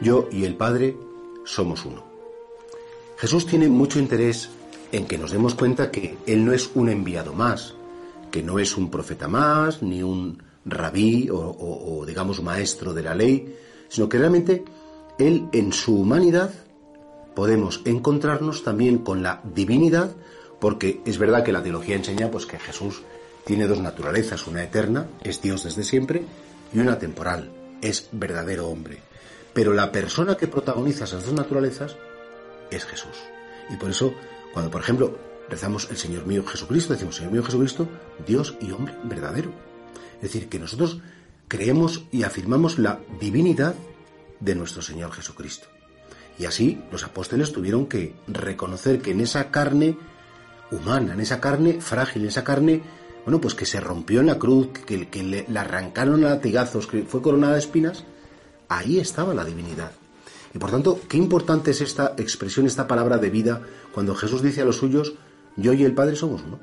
Yo y el Padre somos uno. Jesús tiene mucho interés en que nos demos cuenta que Él no es un enviado más, que no es un profeta más, ni un rabí o, digamos maestro de la ley, sino que realmente Él en su humanidad podemos encontrarnos también con la divinidad, porque es verdad que la teología enseña pues que Jesús tiene dos naturalezas, una eterna, es Dios desde siempre, y una temporal, es verdadero hombre. Pero la persona que protagoniza esas dos naturalezas es Jesús. Y por eso, cuando por ejemplo rezamos el Señor mío Jesucristo, decimos Señor mío Jesucristo, Dios y hombre verdadero. Es decir, que nosotros creemos y afirmamos la divinidad de nuestro Señor Jesucristo. Y así los apóstoles tuvieron que reconocer que en esa carne humana, en esa carne frágil, en esa carne, bueno, pues que se rompió en la cruz, que, le, la arrancaron a latigazos, que fue coronada de espinas, ahí estaba la divinidad. Y por tanto, qué importante es esta expresión, esta palabra de vida, cuando Jesús dice a los suyos, yo y el Padre somos uno.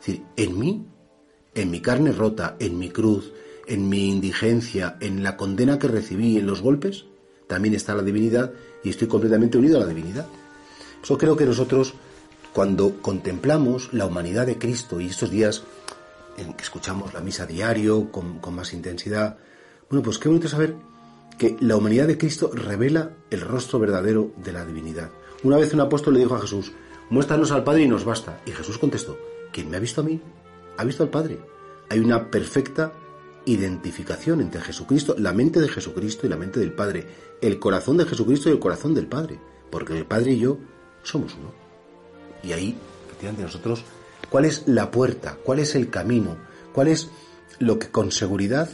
Es decir, en mí, en mi carne rota, en mi cruz, en mi indigencia, en la condena que recibí, en los golpes, también está la divinidad y estoy completamente unido a la divinidad. Eso creo que nosotros, cuando contemplamos la humanidad de Cristo y estos días en que escuchamos la misa diario con, con más intensidad, bueno, pues qué bonito saber que la humanidad de Cristo revela el rostro verdadero de la divinidad. Una vez un apóstol le dijo a Jesús, muéstranos al Padre y nos basta. Y Jesús contestó, ¿quién me ha visto a mí? Ha visto al Padre. Hay una perfecta identificación entre Jesucristo, la mente de Jesucristo y la mente del Padre, el corazón de Jesucristo y el corazón del Padre, porque el Padre y yo somos uno. Y ahí, efectivamente, nosotros, ¿cuál es la puerta? ¿Cuál es el camino? ¿Cuál es lo que con seguridad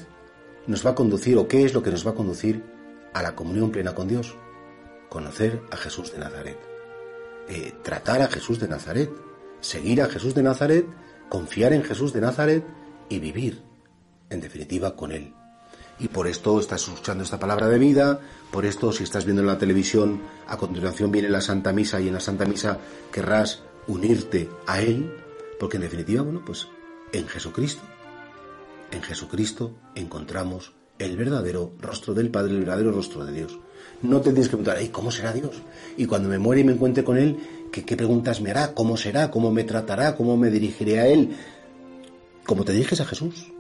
nos va a conducir o qué es lo que nos va a conducir a la comunión plena con Dios? Conocer a Jesús de Nazaret, eh, tratar a Jesús de Nazaret, seguir a Jesús de Nazaret, confiar en Jesús de Nazaret. Y vivir, en definitiva, con Él. Y por esto estás escuchando esta palabra de vida, por esto si estás viendo en la televisión, a continuación viene la Santa Misa. Y en la Santa Misa querrás unirte a Él, porque en definitiva, bueno, pues en Jesucristo en Jesucristo encontramos el verdadero rostro del Padre, el verdadero rostro de Dios. No te tienes que preguntar, ¿cómo será Dios? Y cuando me muere y me encuentre con Él, ¿qué, ¿qué, preguntas me hará? ¿Cómo será? ¿Cómo me tratará? ¿Cómo me dirigiré a Él? Como te diriges a Jesús.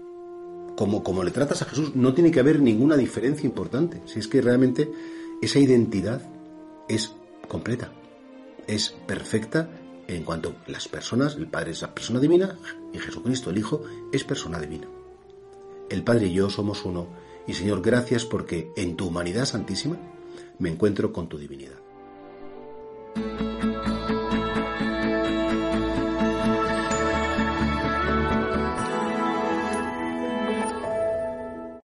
Como, como le tratas a Jesús, no tiene que haber ninguna diferencia importante. Si es que realmente esa identidad es completa, es perfecta en cuanto las personas, el Padre es la persona divina y Jesucristo, el Hijo, es persona divina. El Padre y yo somos uno, y Señor, gracias porque en tu humanidad santísima me encuentro con tu divinidad.